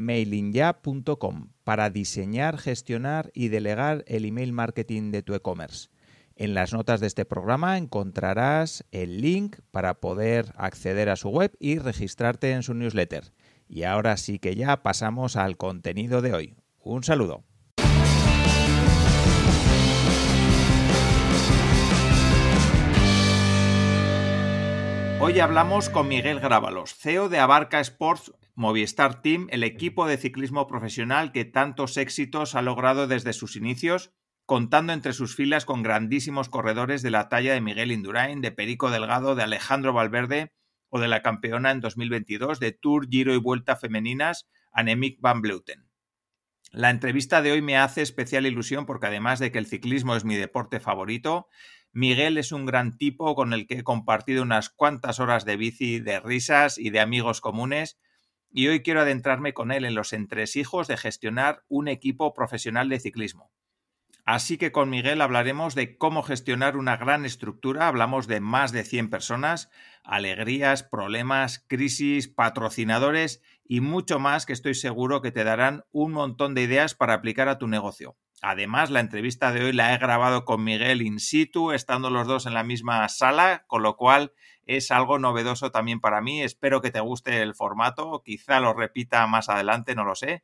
mailingya.com para diseñar, gestionar y delegar el email marketing de tu e-commerce. En las notas de este programa encontrarás el link para poder acceder a su web y registrarte en su newsletter. Y ahora sí que ya pasamos al contenido de hoy. Un saludo. Hoy hablamos con Miguel Grábalos, CEO de Abarca Sports Movistar Team, el equipo de ciclismo profesional que tantos éxitos ha logrado desde sus inicios, contando entre sus filas con grandísimos corredores de la talla de Miguel Indurain, de Perico Delgado, de Alejandro Valverde o de la campeona en 2022 de Tour, Giro y Vuelta femeninas, Annemiek van Bleuten. La entrevista de hoy me hace especial ilusión porque además de que el ciclismo es mi deporte favorito, Miguel es un gran tipo con el que he compartido unas cuantas horas de bici, de risas y de amigos comunes, y hoy quiero adentrarme con él en los entresijos de gestionar un equipo profesional de ciclismo. Así que con Miguel hablaremos de cómo gestionar una gran estructura, hablamos de más de 100 personas, alegrías, problemas, crisis, patrocinadores y mucho más que estoy seguro que te darán un montón de ideas para aplicar a tu negocio. Además, la entrevista de hoy la he grabado con Miguel in situ, estando los dos en la misma sala, con lo cual es algo novedoso también para mí. Espero que te guste el formato, quizá lo repita más adelante, no lo sé.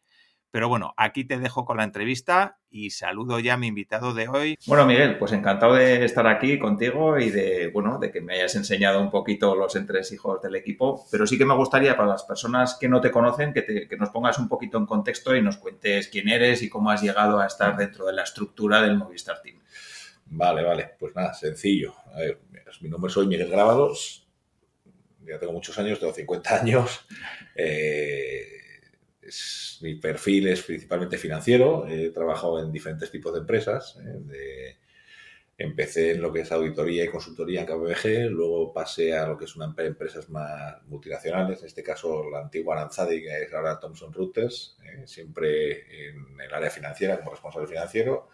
Pero bueno, aquí te dejo con la entrevista y saludo ya a mi invitado de hoy. Bueno, Miguel, pues encantado de estar aquí contigo y de, bueno, de que me hayas enseñado un poquito los entresijos del equipo. Pero sí que me gustaría para las personas que no te conocen que, que nos pongas un poquito en contexto y nos cuentes quién eres y cómo has llegado a estar dentro de la estructura del Movistar Team. Vale, vale. Pues nada, sencillo. A ver, mi nombre soy Miguel Grabados. Ya tengo muchos años, tengo 50 años. Eh, mi perfil es principalmente financiero, he trabajado en diferentes tipos de empresas. ¿eh? empecé en lo que es auditoría y consultoría en KPMG, luego pasé a lo que es una empresas más multinacionales, en este caso la antigua Aranzadi, que es ahora Thomson Reuters, ¿eh? siempre en el área financiera como responsable financiero.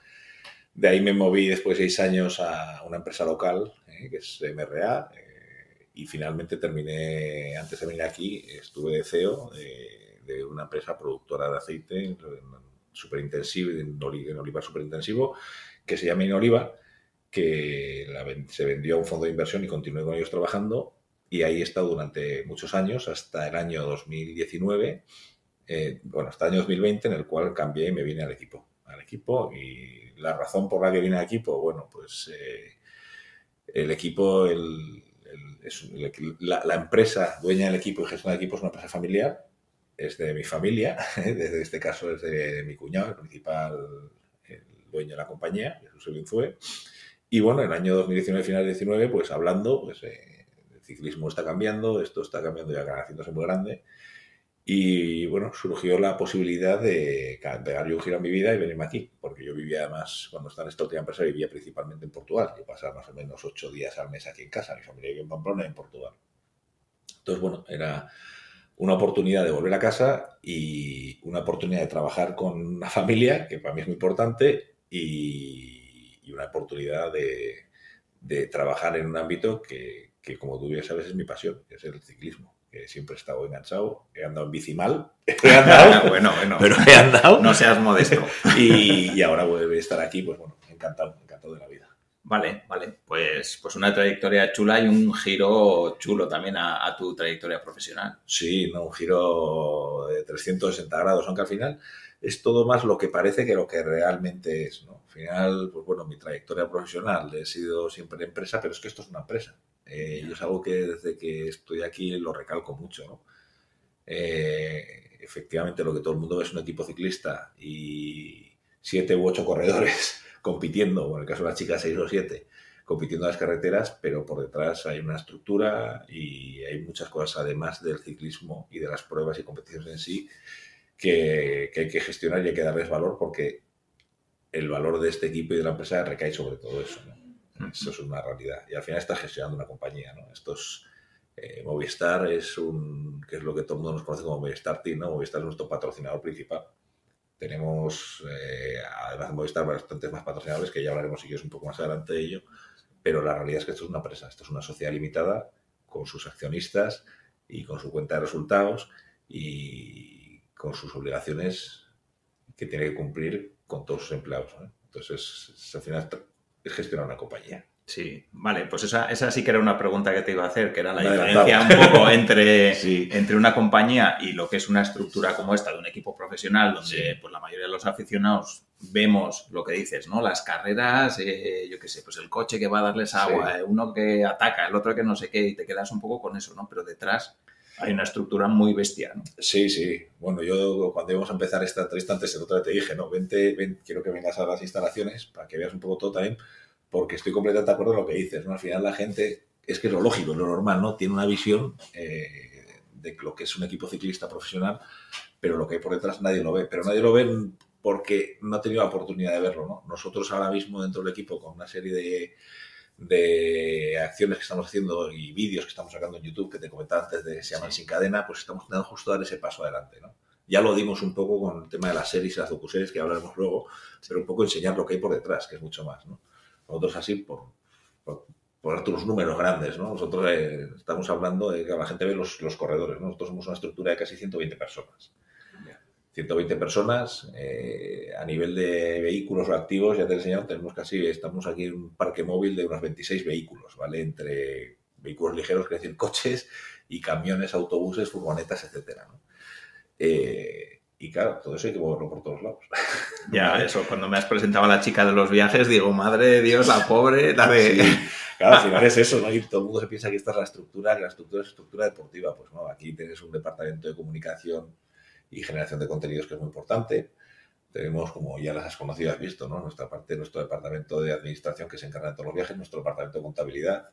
De ahí me moví después de seis años a una empresa local, ¿eh? que es MRA, y finalmente terminé, antes de venir aquí, estuve de CEO de una empresa productora de aceite super intensivo, en olivar super intensivo, que se llama Inoliva, que se vendió a un fondo de inversión y continué con ellos trabajando. Y ahí he estado durante muchos años, hasta el año 2019, eh, bueno, hasta el año 2020, en el cual cambié y me vine al equipo. Al equipo y la razón por la que vine al equipo, bueno, pues eh, el equipo, el, es, la, empresa dueña del equipo y gestión del equipo es una empresa familiar es de mi familia, desde este caso es de mi cuñado, el principal el dueño de la compañía, Jesús Elinzue. Y bueno, en el año 2019, final de 2019, pues hablando, pues eh, el ciclismo está cambiando, esto está cambiando y haciéndose muy grande. Y bueno, surgió la posibilidad de pegar yo un giro a mi vida y venirme aquí, porque yo vivía además, cuando estaba en esta última empresa, vivía principalmente en Portugal. Yo pasaba más o menos ocho días al mes aquí en casa, mi familia vive en Pamplona en Portugal. Entonces, bueno, era una oportunidad de volver a casa y una oportunidad de trabajar con una familia, que para mí es muy importante, y, una oportunidad de, trabajar en un ámbito que, como tú bien sabes, es mi pasión, que es el ciclismo. Que siempre he estado enganchado, he andado en bici mal, he andado, bueno, bueno, pero he andado. No seas modesto. Y, y ahora voy a estar aquí, pues bueno, encantado, encantado de la vida. Vale, vale. Pues, pues una trayectoria chula y un giro chulo también a, tu trayectoria profesional. Sí, no, un giro de 360 grados, aunque al final es todo más lo que parece que lo que realmente es, ¿no? Al final, pues bueno, mi trayectoria profesional he sido siempre empresa, pero es que esto es una empresa. Eh, yo es algo que desde que estoy aquí lo recalco mucho, ¿no? Eh, efectivamente, lo que todo el mundo ve es un equipo ciclista y siete u ocho corredores compitiendo, en el caso de las chicas seis o siete, compitiendo en las carreteras, pero por detrás hay una estructura y hay muchas cosas, además del ciclismo y de las pruebas y competiciones en sí, que, hay que gestionar y hay que darles valor porque el valor de este equipo y de la empresa recae sobre todo eso. Eso es una realidad. Y al final está gestionando una compañía. ¿no? Estos, eh, Movistar es un, que es lo que todo el mundo nos conoce como Movistar Team, ¿no? Movistar es nuestro patrocinador principal. Tenemos, eh, además de Movistar, bastantes más patrocinadores que ya hablaremos si quieres un poco más adelante de ello, pero la realidad es que esto es una empresa, esto es una sociedad limitada con sus accionistas y con su cuenta de resultados y con sus obligaciones que tiene que cumplir con todos sus empleados. Entonces, al final es gestionar una compañía. Sí, vale, pues esa, esa sí que era una pregunta que te iba a hacer, que era la diferencia un poco entre, entre una compañía y lo que es una estructura como esta de un equipo profesional, donde pues, la mayoría de los aficionados vemos lo que dices, ¿no? Las carreras, eh, yo qué sé, pues el coche que va a darles agua, eh, uno que ataca, el otro que no sé qué, y te quedas un poco con eso, ¿no? Pero detrás hay una estructura muy bestia, ¿no? Sí, sí. Bueno, yo cuando íbamos a empezar esta entrevista antes, el otro día te dije, ¿no? Vente, ven, quiero que vengas a las instalaciones para que veas un poco todo también porque estoy completamente de acuerdo con lo que dices, ¿no? Al final la gente, es que es lo lógico, lo normal, ¿no? Tiene una visión eh, de lo que es un equipo ciclista profesional, pero lo que hay por detrás nadie lo ve. Pero nadie lo ve porque no ha tenido la oportunidad de verlo, ¿no? Nosotros ahora mismo dentro del equipo, con una serie de, de acciones que estamos haciendo y vídeos que estamos sacando en YouTube, que te comentaba antes de se llaman Sin Cadena, pues estamos intentando justo dar ese paso adelante, ¿no? Ya lo dimos un poco con el tema de las series y las docuseries, que hablaremos luego, pero un poco enseñar lo que hay por detrás, que es mucho más, ¿no? Nosotros así, por, por, los números grandes, ¿no? Nosotros eh, estamos hablando de que la gente ve los, los corredores, ¿no? Nosotros somos una estructura de casi 120 personas. 120 personas eh, a nivel de vehículos o activos, ya te he enseñado, tenemos casi, estamos aquí en un parque móvil de unos 26 vehículos, ¿vale? Entre vehículos ligeros, es decir, coches y camiones, autobuses, furgonetas, etcétera, ¿no? Eh, y claro, todo eso hay que moverlo por todos lados. Ya, eso, cuando me has presentado a la chica de los viajes, digo, madre de Dios, la pobre, la de... Claro, al final es eso, ¿no? Y todo el mundo se piensa que esta es la estructura, que la estructura es estructura deportiva. Pues no, aquí tienes un departamento de comunicación y generación de contenidos que es muy importante. Tenemos, como ya las has conocido, has visto, ¿no? Nuestra parte, nuestro departamento de administración que se encarga de todos los viajes, nuestro departamento de contabilidad.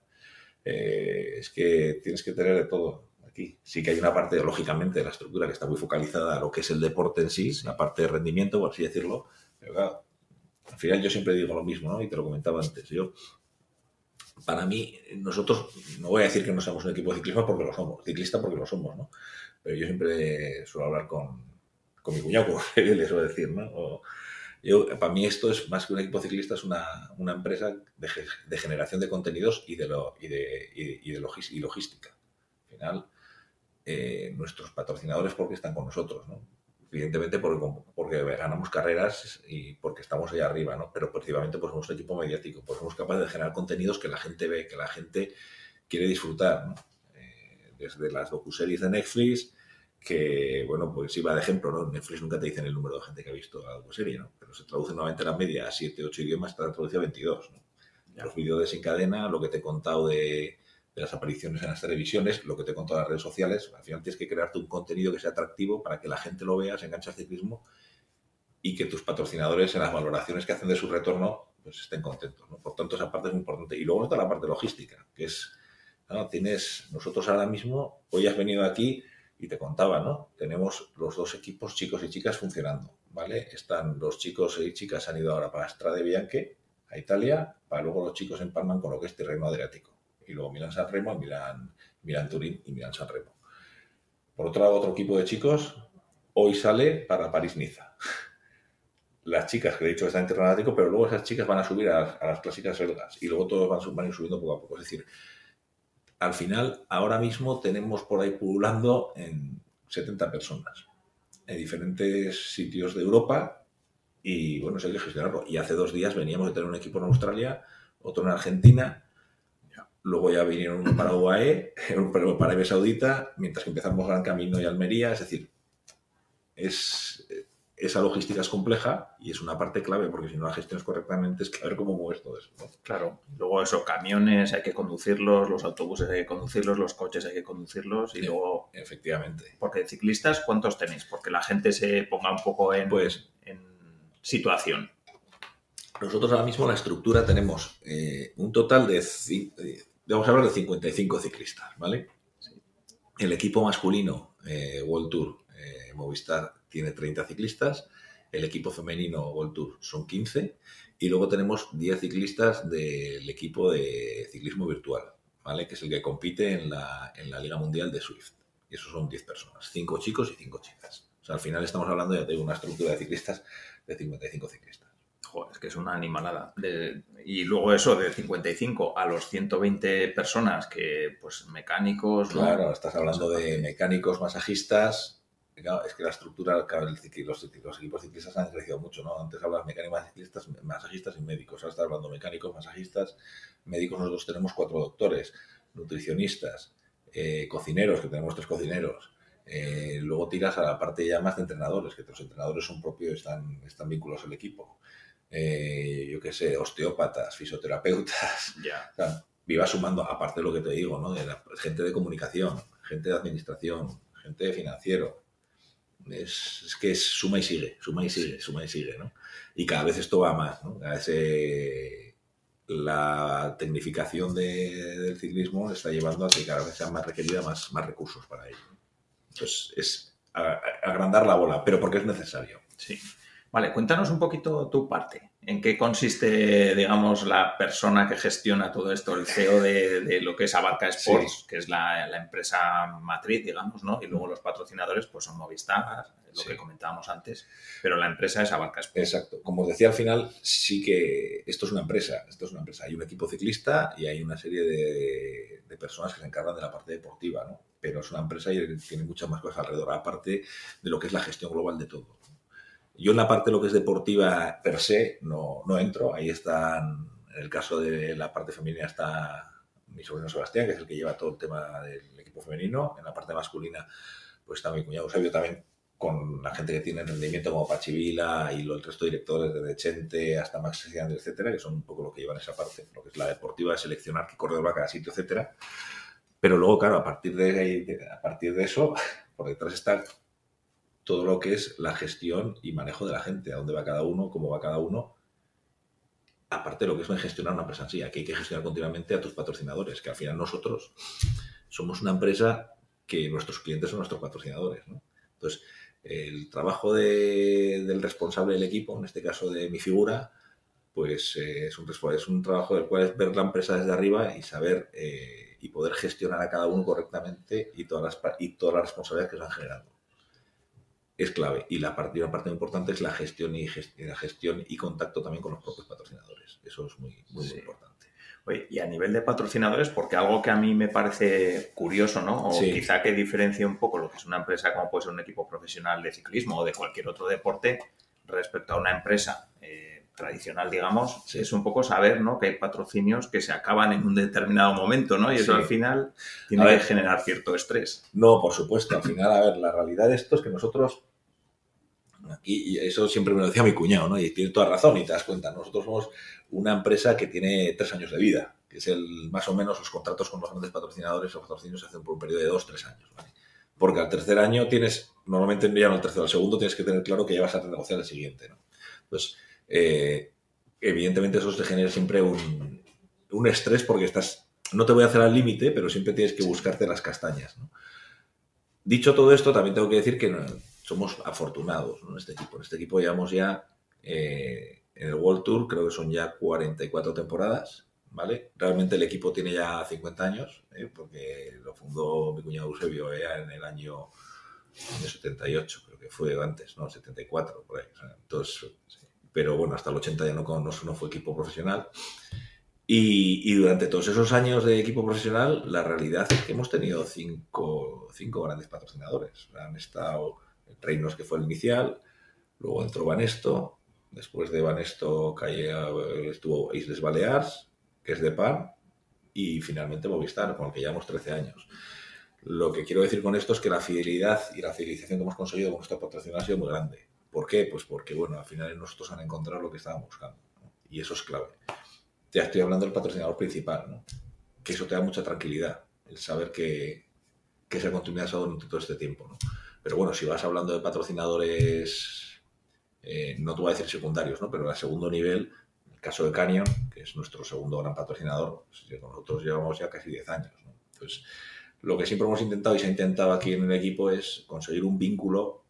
Eh, es que tienes que tener de todo Sí que hay una parte, lógicamente, de la estructura que está muy focalizada a lo que es el deporte en sí, la parte de rendimiento, por así decirlo. Pero claro, al final yo siempre digo lo mismo, ¿no? Y te lo comentaba antes. Yo, para mí, nosotros, no voy a decir que no seamos un equipo de ciclismo porque lo somos, ciclista porque lo somos, ¿no? Pero yo siempre suelo hablar con, con mi cuñado, como le suelo decir, ¿no? yo, para mí esto es más que un equipo ciclista, es una, una empresa de, generación de contenidos y de, lo, y de, y, de logística. Al final, eh, nuestros patrocinadores porque están con nosotros, ¿no? Evidentemente porque, porque, ganamos carreras y porque estamos ahí arriba, ¿no? Pero precisamente pues somos un equipo mediático, pues somos capaces de generar contenidos que la gente ve, que la gente quiere disfrutar, ¿no? Desde las docuseries de Netflix, que, bueno, pues iba de ejemplo, ¿no? Netflix nunca te dicen el número de gente que ha visto la docuserie, ¿no? Pero se traduce nuevamente la media a 7, 8 idiomas, está traducido a 22, ¿no? Los vídeos de Sin Cadena, lo que te he contado de de las apariciones en las televisiones, lo que te he contado en las redes sociales, al final tienes que crearte un contenido que sea atractivo para que la gente lo vea, se enganche al ciclismo y que tus patrocinadores en las valoraciones que hacen de su retorno pues estén contentos. Por tanto, esa parte es muy importante. Y luego está la parte logística, que es, tienes, nosotros ahora mismo, hoy has venido aquí y te contaba, ¿no? Tenemos los dos equipos, chicos y chicas, funcionando, ¿vale? Están los chicos y chicas han ido ahora para Strade Bianche, a Italia, para luego los chicos empalman con lo que es Terreno Adriático y luego Milan-San Remo, Milan, Milan Turín y Milan-San Remo. Por otro lado, otro equipo de chicos hoy sale para París-Niza. Las chicas, que he dicho que están en terreno pero luego esas chicas van a subir a, las clásicas belgas y luego todos van, van a ir subiendo poco a poco. Es decir, al final, ahora mismo tenemos por ahí pululando en 70 personas en diferentes sitios de Europa y bueno, se hay que gestionarlo. Y hace dos días veníamos de tener un equipo en Australia, otro en Argentina Luego ya vinieron uno para UAE, uno para Arabia Saudita, mientras que empezamos Gran Camino y Almería. Es decir, es, esa logística es compleja y es una parte clave, porque si no la gestionas correctamente es clave cómo mueves todo eso. Claro, luego esos camiones hay que conducirlos, los autobuses hay que conducirlos, los coches hay que conducirlos y luego... Efectivamente. Porque ciclistas, ¿cuántos tenéis? Porque la gente se ponga un poco en, pues, en situación. Nosotros ahora mismo la estructura tenemos eh, un total de, vamos a hablar de 55 ciclistas, ¿vale? El equipo masculino, eh, World Tour, eh, Movistar, tiene 30 ciclistas. El equipo femenino World Tour son 15. Y luego tenemos 10 ciclistas del equipo de ciclismo virtual, ¿vale? Que es el que compite en la, en la Liga Mundial de Swift. Y esos son 10 personas, 5 chicos y 5 chicas. O sea, al final estamos hablando de una estructura de ciclistas de 55 ciclistas. Joder, es que es una animalada. y luego eso, de 55 a los 120 personas que, pues, mecánicos... Claro, estás hablando de mecánicos, masajistas... es que la estructura, los, los, equipos ciclistas han crecido mucho, ¿no? Antes hablabas mecánicos, ciclistas, masajistas y médicos. Ahora estás hablando mecánicos, masajistas, médicos. Nosotros tenemos cuatro doctores, nutricionistas, eh, cocineros, que tenemos tres cocineros. Eh, luego tiras a la parte ya más de entrenadores, que los entrenadores son propios, están, están vinculados al equipo. Eh, yo qué sé, osteópatas, fisioterapeutas. Ya. viva sumando, aparte de lo que te digo, ¿no? De la, gente de comunicación, gente de administración, gente de financiero. Es, que es suma y sigue, suma y sigue, suma y sigue, ¿no? Y cada vez esto va más, ¿no? la tecnificación del ciclismo está llevando a que cada vez sea más requerida más, más recursos para ello. Entonces, es agrandar la bola, pero porque es necesario. Sí. Vale, cuéntanos un poquito tu parte. ¿En qué consiste, digamos, la persona que gestiona todo esto, el CEO de, lo que es Abarca Sports, que es la, empresa matriz, digamos, ¿no? Y luego los patrocinadores, pues son Movistar, lo que comentábamos antes, pero la empresa es Abarca Sports. Exacto. Como os decía al final, sí que esto es una empresa, esto es una empresa. Hay un equipo ciclista y hay una serie de, de personas que se encargan de la parte deportiva, ¿no? Pero es una empresa y tiene muchas más cosas alrededor, aparte de lo que es la gestión global de todo. Yo en la parte de lo que es deportiva per se no, no entro. Ahí están, en el caso de la parte femenina está mi sobrino Sebastián, que es el que lleva todo el tema del equipo femenino. En la parte masculina pues está mi cuñado Eusebio también con la gente que tiene rendimiento como Pachivila y el resto de directores de Chente hasta Max Sician, etcétera, que son un poco lo que llevan esa parte, lo que es la deportiva, de seleccionar qué corredor va a cada sitio, etcétera. Pero luego, claro, a partir de, a partir de eso, por detrás está todo lo que es la gestión y manejo de la gente, a dónde va cada uno, cómo va cada uno. Aparte de lo que es gestionar una empresa en sí, aquí hay que gestionar continuamente a tus patrocinadores, que al final nosotros somos una empresa que nuestros clientes son nuestros patrocinadores. Entonces, el trabajo del responsable del equipo, en este caso de mi figura, pues eh, es, un, un trabajo del cual es ver la empresa desde arriba y saber eh, y poder gestionar a cada uno correctamente y todas las, y todas las responsabilidades que se van generando es clave. Y la parte, una parte muy importante es la gestión y, la gestión y contacto también con los propios patrocinadores. Eso es muy, muy, importante. Oye, y a nivel de patrocinadores, porque algo que a mí me parece curioso, ¿no? O quizá que diferencia un poco lo que es una empresa como puede ser un equipo profesional de ciclismo o de cualquier otro deporte respecto a una empresa eh, tradicional, digamos, es un poco saber, ¿no? Que hay patrocinios que se acaban en un determinado momento, ¿no? Y eso al final tiene que generar cierto estrés. No, por supuesto. Al final, a ver, la realidad de esto es que nosotros Aquí, y eso siempre me lo decía mi cuñado, ¿no? Y tiene toda razón, y te das cuenta. Nosotros somos una empresa que tiene tres años de vida, que es el más o menos los contratos con los grandes patrocinadores o patrocinios se hacen por un periodo de dos, tres años. Porque al tercer año tienes, normalmente ya no al tercero, al segundo tienes que tener claro que ya vas a negociar el siguiente, ¿no? Entonces, eh, evidentemente eso te genera siempre un, un estrés porque estás, no te voy a hacer al límite, pero siempre tienes que buscarte las castañas. Dicho todo esto, también tengo que decir que somos afortunados en este equipo. En este equipo llevamos ya eh, en el World Tour, creo que son ya 44 temporadas, ¿vale? Realmente el equipo tiene ya 50 años, ¿eh? porque lo fundó mi cuñado Eusebio ya en el año, 78, creo que fue antes, ¿no? 74, por ahí. entonces, pero bueno, hasta el 80 ya no, fue equipo profesional. Y, durante todos esos años de equipo profesional, la realidad es que hemos tenido cinco, cinco grandes patrocinadores. Han estado Reinos, que fue el inicial, luego entró Banesto, después de Banesto estuvo Isles Balears, que es de PAN, y finalmente Movistar, con el que llevamos 13 años. Lo que quiero decir con esto es que la fidelidad y la fidelización que hemos conseguido con nuestra patrocinador ha sido muy grande. ¿Por qué? Pues porque, bueno, al final nosotros han encontrado lo que estaban buscando. Y eso es clave. Ya estoy hablando del patrocinador principal, ¿no? Que eso te da mucha tranquilidad, el saber que, que esa continuidad ha durante todo este tiempo, ¿no? Pero bueno, si vas hablando de patrocinadores, eh, no te voy a decir secundarios, ¿no? Pero a segundo nivel, el caso de Canyon, que es nuestro segundo gran patrocinador, pues, nosotros llevamos ya casi 10 años. Entonces, lo que siempre hemos intentado y se ha intentado aquí en el equipo es conseguir un vínculo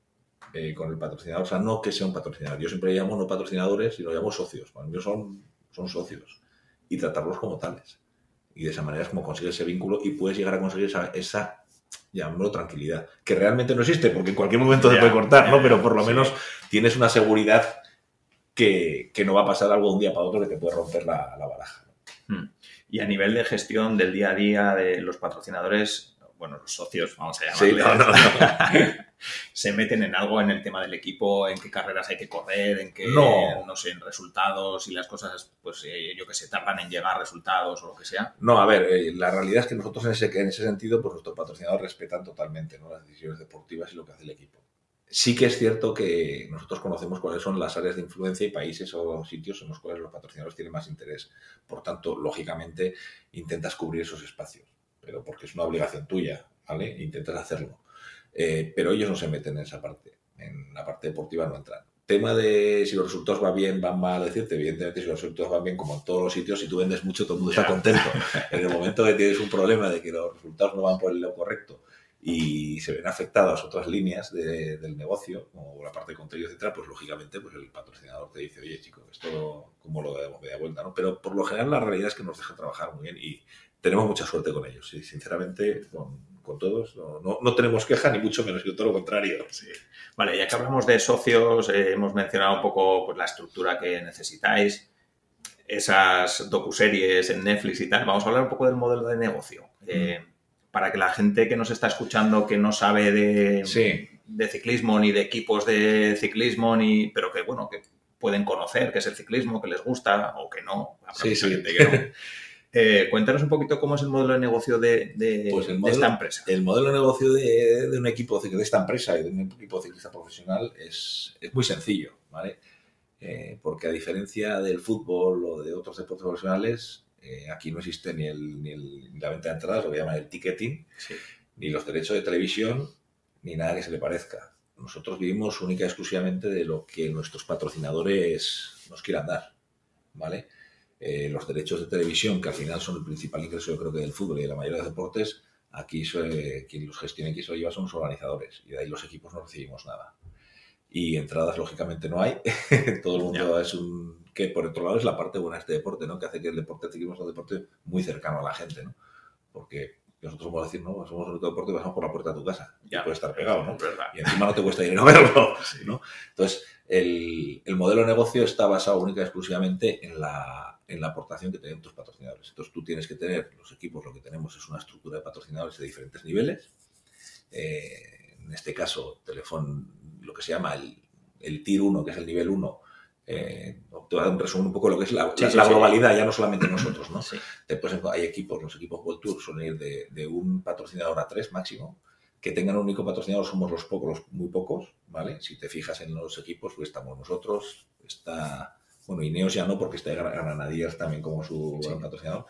eh, con el patrocinador. O sea, no que sea un patrocinador. Yo siempre llamo no patrocinadores, sino llamo socios. Para mí son, son socios. Y tratarlos como tales. Y de esa manera es como conseguir ese vínculo y puedes llegar a conseguir esa llamémoslo tranquilidad, que realmente no existe, porque en cualquier momento se puede cortar, ¿no? Pero por lo menos tienes una seguridad que, no va a pasar algo de un día para otro que te puede romper la, baraja. Hmm. Y a nivel de gestión del día a día de los patrocinadores, bueno, los socios, vamos a llamarles, se meten en algo en el tema del equipo, en qué carreras hay que correr, en qué, no, sé, en resultados y las cosas, pues eh, yo que sé, tardan en llegar resultados o lo que sea. No, a ver, eh, la realidad es que nosotros en ese, en ese sentido, pues nuestros patrocinadores respetan totalmente las decisiones deportivas y lo que hace el equipo. Sí que es cierto que nosotros conocemos cuáles son las áreas de influencia y países o sitios en los cuales los patrocinadores tienen más interés. Por tanto, lógicamente, intentas cubrir esos espacios, pero porque es una obligación tuya, ¿vale? Intentas hacerlo. Eh, pero ellos no se meten en esa parte. En la parte deportiva no entran. Tema de si los resultados van bien, van mal, decirte, evidentemente si los resultados van bien, como en todos los sitios, si tú vendes mucho, todo el mundo está contento. En el momento que tienes un problema de que los resultados no van por el lado correcto y se ven afectadas otras líneas del negocio, como la parte de contenido, etcétera, pues lógicamente pues el patrocinador te dice, oye chico, esto como lo damos de vuelta, ¿no? Pero por lo general la realidad es que nos deja trabajar muy bien y tenemos mucha suerte con ellos, y sinceramente, con, todos no, no, tenemos queja ni mucho menos, que todo lo contrario. Sí. Vale, ya que hablamos de socios, eh, hemos mencionado un poco pues, la estructura que necesitáis, esas docuseries en Netflix y tal, vamos a hablar un poco del modelo de negocio. Eh, para que la gente que nos está escuchando, que no sabe de, de ciclismo ni de equipos de ciclismo, ni, pero que bueno, que pueden conocer qué es el ciclismo, que les gusta o que no. Sí, sí. Eh, cuéntanos un poquito cómo es el modelo de negocio de, pues esta empresa. El modelo de negocio de, un equipo de esta empresa y de un equipo ciclista profesional es, muy sencillo, ¿vale? Eh, porque a diferencia del fútbol o de otros deportes profesionales, eh, aquí no existe ni, el, la venta de entradas, lo que llaman el ticketing, ni los derechos de televisión, ni nada que se le parezca. Nosotros vivimos única y exclusivamente de lo que nuestros patrocinadores nos quieran dar, ¿vale? Eh, los derechos de televisión, que al final son el principal ingreso, yo creo que del fútbol y de la mayoría de los deportes, aquí quien los gestiona y quien se lo lleva son los organizadores, y de ahí los equipos no recibimos nada. Y entradas, lógicamente, no hay. Todo el mundo es un que por otro lado es la parte buena de este deporte, ¿no? Que hace que el deporte sea un deporte muy cercano a la gente, ¿no? Porque nosotros somos decir, ¿no? Somos un deporte y pasamos por la puerta de tu casa. Ya puede estar pegado, ¿no? Y encima no te cuesta dinero verlo, ¿no? Entonces, el, el, modelo de negocio está basado única y exclusivamente en la, en la aportación que tienen tus patrocinadores. Entonces, tú tienes que tener, los equipos lo que tenemos es una estructura de patrocinadores de diferentes niveles. Eh, en este caso, Telefón, lo que se llama el, el Tier 1, que es el nivel 1, eh, te voy a dar un resumen un poco de lo que es la, globalidad, ya no solamente nosotros, ¿no? Después hay equipos, los equipos World Tour suelen ir de, un patrocinador a tres máximo, que tengan un único patrocinador somos los pocos, los muy pocos, ¿vale? Si te fijas en los equipos, pues estamos nosotros, está, bueno, Ineos ya no, porque está Granadiers también como su patrocinador,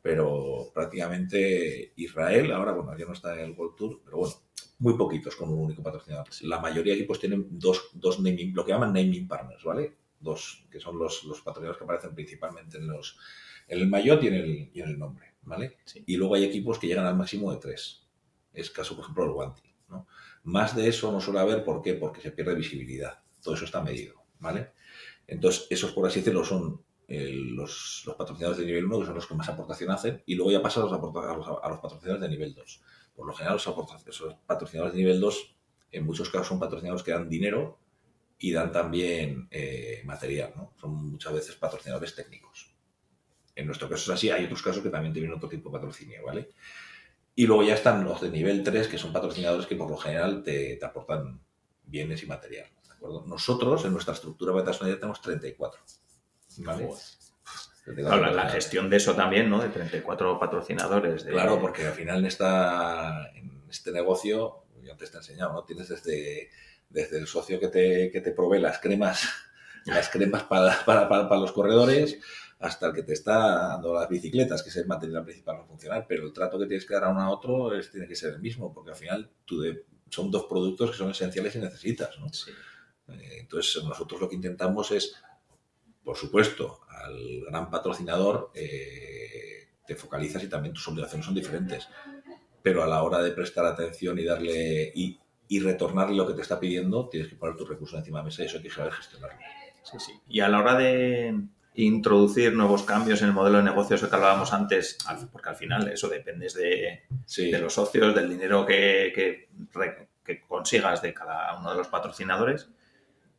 pero prácticamente Israel, ahora, bueno, ya no está en el World Tour, pero bueno, muy poquitos con un único patrocinador. La mayoría de equipos tienen dos, dos naming, lo que llaman naming partners, ¿vale? dos, que son los, los patrocinadores que aparecen principalmente en, los, en el maillot y en el, y en el nombre, ¿vale? Y luego hay equipos que llegan al máximo de tres. Es caso, por ejemplo, el Guanti, ¿no? Más de eso no suele haber, ¿por qué? Porque se pierde visibilidad. Todo eso está medido, ¿vale? Entonces, esos, por así decirlo, son eh, los, los, patrocinadores de nivel 1, que son los que más aportación hacen, y luego ya pasa a los, a los, a los patrocinadores de nivel 2. Por lo general, esos patrocinadores de nivel 2, en muchos casos, son patrocinadores que dan dinero y dan también eh, material, ¿no? Son muchas veces patrocinadores técnicos. En nuestro caso es así, hay otros casos que también tienen otro tipo de patrocinio, ¿vale? Y luego ya están los de nivel 3, que son patrocinadores que por lo general te, aportan bienes y material, ¿de acuerdo? Nosotros, en nuestra estructura personalidad, tenemos 34, ¿vale? la, gestión de eso también, ¿no? De 34 patrocinadores. Claro, porque al final en, esta, en este negocio, ya te he enseñado, ¿no? Tienes desde desde el socio que te, que te provee las cremas, las cremas para, para, para, los corredores, hasta el que te está dando las bicicletas, que es el material principal para funcionar, pero el trato que tienes que dar a uno a otro es, tiene que ser el mismo, porque al final tú de, son dos productos que son esenciales y necesitas. ¿no? Eh, entonces, nosotros lo que intentamos es, por supuesto, al gran patrocinador eh, te focalizas y también tus obligaciones son diferentes, pero a la hora de prestar atención y darle y, y retornarle lo que te está pidiendo, tienes que poner tus recursos encima de la mesa y eso hay que saber gestionarlo. Sí, sí. Y a la hora de introducir nuevos cambios en el modelo de negocio, eso que hablábamos antes, porque al final eso depende de, Sí. de los socios, del dinero que, que, que consigas de cada uno de los patrocinadores,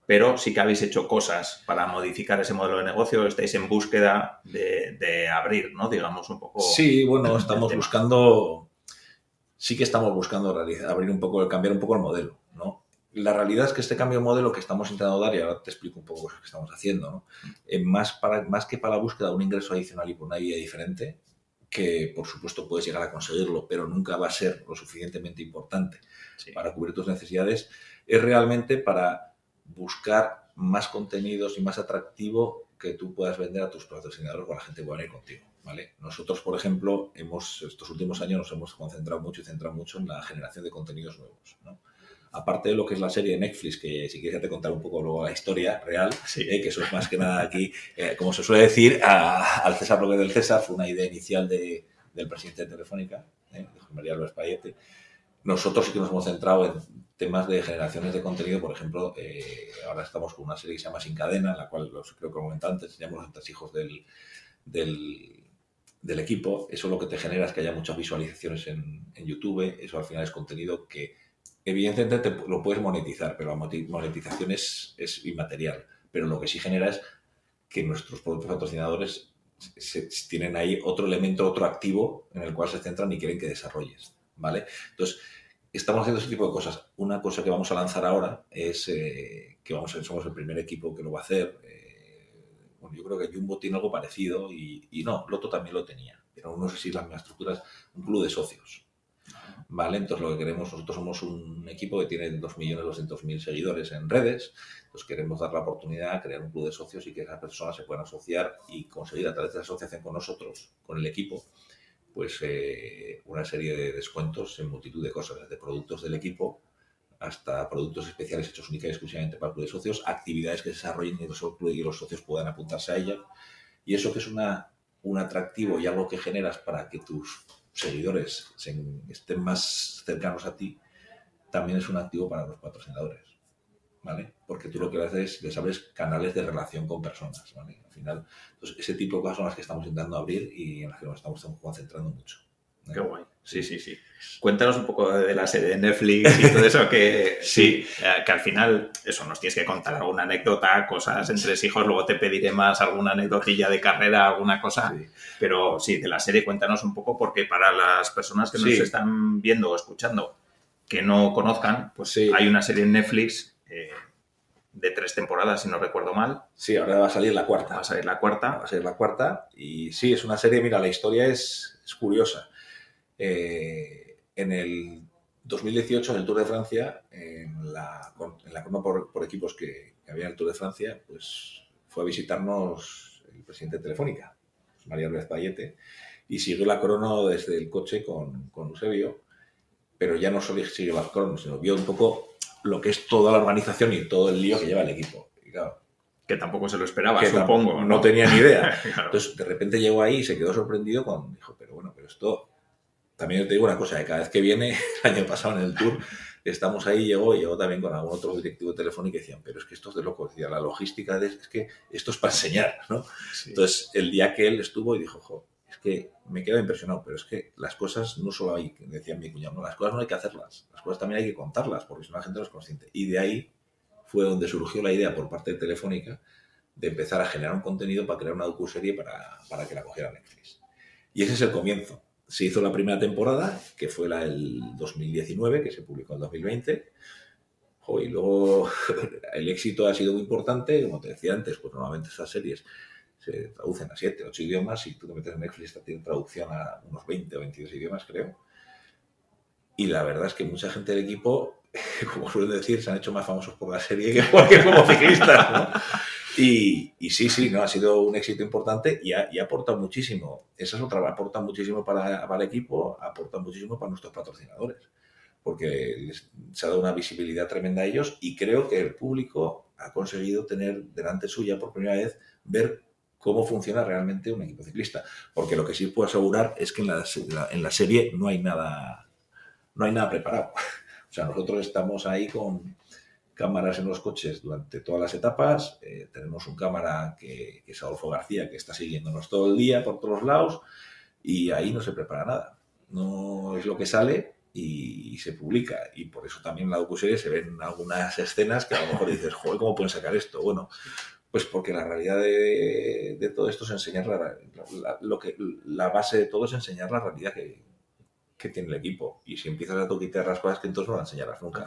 pero sí que habéis hecho cosas para modificar ese modelo de negocio, estáis en búsqueda de, de abrir, ¿no? Digamos un poco... Sí, bueno, estamos tema. buscando, sí que estamos buscando realizar- abrir un poco, cambiar un poco el modelo, ¿no? La realidad es que este cambio de modelo que estamos intentando dar, y ahora te explico un poco cosas que estamos haciendo, ¿no? Eh, más, para, más que para la búsqueda de un ingreso adicional y por una vía diferente, que por supuesto puedes llegar a conseguirlo, pero nunca va a ser lo suficientemente importante Sí. para cubrir tus necesidades, es realmente para buscar más contenidos y más atractivo que tú puedas vender a tus patrocinadores a la gente que va a venir contigo. ¿vale? Nosotros, por ejemplo, hemos, estos últimos años nos hemos concentrado mucho y centrado mucho en la generación de contenidos nuevos. ¿no? Aparte de lo que es la serie de Netflix, que si quieres ya te contar un poco luego la historia real, Sí. eh, que eso es más que nada aquí, eh, como se suele decir, a- al César lo que es del César, fue una idea inicial de- del presidente de Telefónica, eh, de José María López Payete. Nosotros sí que nos hemos centrado en temas de generaciones de contenido, por ejemplo, eh, ahora estamos con una serie que se llama Sin Cadena, en la cual, los, creo que comenté antes, teníamos los entresijos del, del, del equipo. Eso lo que te genera es que haya muchas visualizaciones en, en YouTube, eso al final es contenido que evidentemente te- lo puedes monetizar, pero la monetización es, inmaterial. Pero lo que sí genera es que nuestros productos patrocinadores se- tienen ahí otro elemento, otro activo en el cual se centran y quieren que desarrolles. ¿Vale? Entonces, estamos haciendo ese tipo de cosas. Una cosa que vamos a lanzar ahora es eh, que vamos a, somos el primer equipo que lo va a hacer. Eh, bueno, yo creo que Jumbo tiene algo parecido y, no, Loto también lo tenía, pero no sé si las mismas estructuras, un club de socios. ¿Vale? Entonces lo que queremos, nosotros somos un equipo que tiene 2.200.000 seguidores en redes, entonces queremos dar la oportunidad a crear un club de socios y que esas personas se puedan asociar y conseguir a través de la asociación con nosotros, con el equipo, pues eh, una serie de descuentos en multitud de cosas, desde productos del equipo hasta productos especiales hechos única y exclusivamente para el club de socios, actividades que se desarrollen y los, y los socios puedan apuntarse a ellas. Y eso que es una, un atractivo y algo que generas para que tus seguidores se- estén más cercanos a ti, también es un activo para los patrocinadores. ¿Vale? Porque tú lo que haces es les abres canales de relación con personas. ¿vale? Al final, entonces, ese tipo de cosas son las que estamos intentando abrir y en las que nos estamos concentrando mucho. ¿eh? Qué guay. Sí, sí, sí. Cuéntanos un poco de la serie de Netflix y todo eso que sí, eh, que al final eso nos tienes que contar alguna anécdota, cosas entre hijos, luego te pediré más alguna anécdotilla de carrera, alguna cosa, Sí. pero sí, de la serie cuéntanos un poco porque para las personas que nos Sí. están viendo o escuchando que no conozcan, pues Sí. hay una serie en Netflix eh, de tres temporadas, si no recuerdo mal, Sí, ahora va a salir la cuarta. va a salir la cuarta. va a ser la cuarta. Y sí, es una serie, mira, la historia es, es curiosa. Eh, en el 2018, en el Tour de Francia, en la, en la por, por equipos que, que había en el Tour de Francia, pues fue a visitarnos el presidente de Telefónica, María López Payete, y siguió la crono desde el coche con, con Eusebio, pero ya no solo siguió la crono, sino vio un poco lo que es toda la organización y todo el lío que lleva el equipo. Y claro, Que tampoco se lo esperaba, que supongo. tampoco- no tenía ni idea. Claro. Entonces, de repente llegó ahí y se quedó sorprendido con, dijo, pero bueno, pero esto, también te digo una cosa, que cada vez que viene, el año pasado en el tour, estamos ahí, llegó y llegó también con algún otro directivo de Telefónica y decían, pero es que esto es de loco, decía, la logística de- es que esto es para enseñar, ¿no? Sí. Entonces, el día que él estuvo y dijo, jo, que me quedo impresionado, pero es que las cosas no solo hay, decía mi cuñado, no, las cosas no hay que hacerlas, las cosas también hay que contarlas, porque si no la gente no es consciente. Y de ahí fue donde surgió la idea por parte de Telefónica de empezar a generar un contenido para crear una docuserie para, para que la cogiera Netflix. Y ese es el comienzo. Se hizo la primera temporada, que fue la del 2019, que se publicó en 2020. Jo, y luego el éxito ha sido muy importante, como te decía antes, pues normalmente estas series se traducen a 7, 8 idiomas y tú te metes en Netflix, tiene traducción a unos 20 o 22 idiomas, creo. Y la verdad es que mucha gente del equipo como suelen decir, se han hecho más famosos por la serie que, como ciclistas, ¿no? Y, sí, sí, no ha sido un éxito importante y ha, aportado muchísimo. Esa es otra, aporta muchísimo para, para, el equipo, aporta muchísimo para nuestros patrocinadores, porque se ha dado una visibilidad tremenda a ellos y creo que el público ha conseguido tener delante suya por primera vez ver cómo funciona realmente un equipo ciclista. Porque lo que sí puedo asegurar es que en la, en la serie no hay nada, no hay nada preparado. O sea, nosotros estamos ahí con cámaras en los coches durante todas las etapas. Eh, tenemos un cámara que, es Adolfo García, que está siguiéndonos todo el día por todos lados y ahí no se prepara nada. No es lo que sale y, se publica. Y por eso también en la docuserie se ven algunas escenas que a lo mejor dices, joder, ¿cómo pueden sacar esto? Bueno, pues porque la realidad de, todo esto es enseñar la, lo que, la base de todo es enseñar la realidad que, que tiene el equipo. Y si empiezas a toquitear las cosas que entonces no las enseñarás nunca.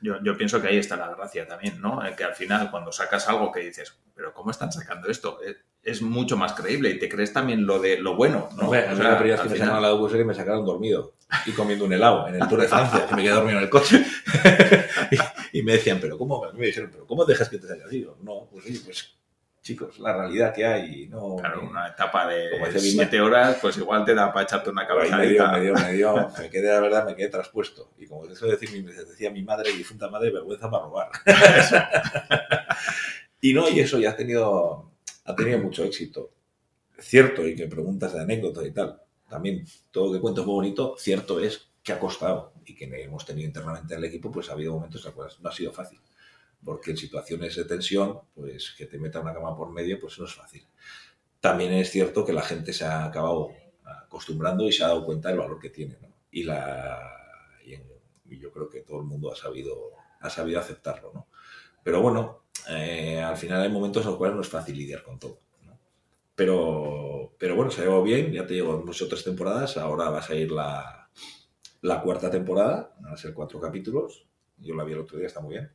Yo, yo, pienso que ahí está la gracia también, ¿no? que al final cuando sacas algo que dices, pero ¿cómo están sacando esto? Es, mucho más creíble y te crees también lo de lo bueno, ¿no? la primera vez que me sacaron la y me sacaron dormido y comiendo un helado en el Tour de Francia y me quedé dormido en el coche. y, me decían, pero ¿cómo? Me dijeron, pero ¿cómo dejas que te haya ido? No, pues sí, pues chicos, la realidad que hay. No, claro, una etapa de siete horas, pues igual te da para echarte una cabeza. Me dio, me dio, me dio, me quedé, la verdad, me quedé traspuesto. Y como eso decir, decía mi madre, difunta madre, vergüenza para robar. y no, y eso ya ha tenido, ha tenido mucho éxito. Cierto, y que preguntas de anécdotas y tal, también todo lo que cuento es muy bonito, cierto es que ha costado y que hemos tenido internamente en el equipo, pues ha habido momentos en los cuales no ha sido fácil porque en situaciones de tensión, pues que te meta una cama por medio, pues no es fácil. También es cierto que la gente se ha acabado acostumbrando y se ha dado cuenta del valor que tiene, ¿no? Y, la, y, yo creo que todo el mundo ha sabido, ha sabido aceptarlo, ¿no? Pero bueno, eh, al final hay momentos en los cuales no es fácil lidiar con todo. Pero, pero bueno, se ha llevado bien, ya te digo, hemos tres temporadas, ahora va a salir la, la cuarta temporada, van a ser cuatro capítulos, yo la vi el otro día, está muy bien.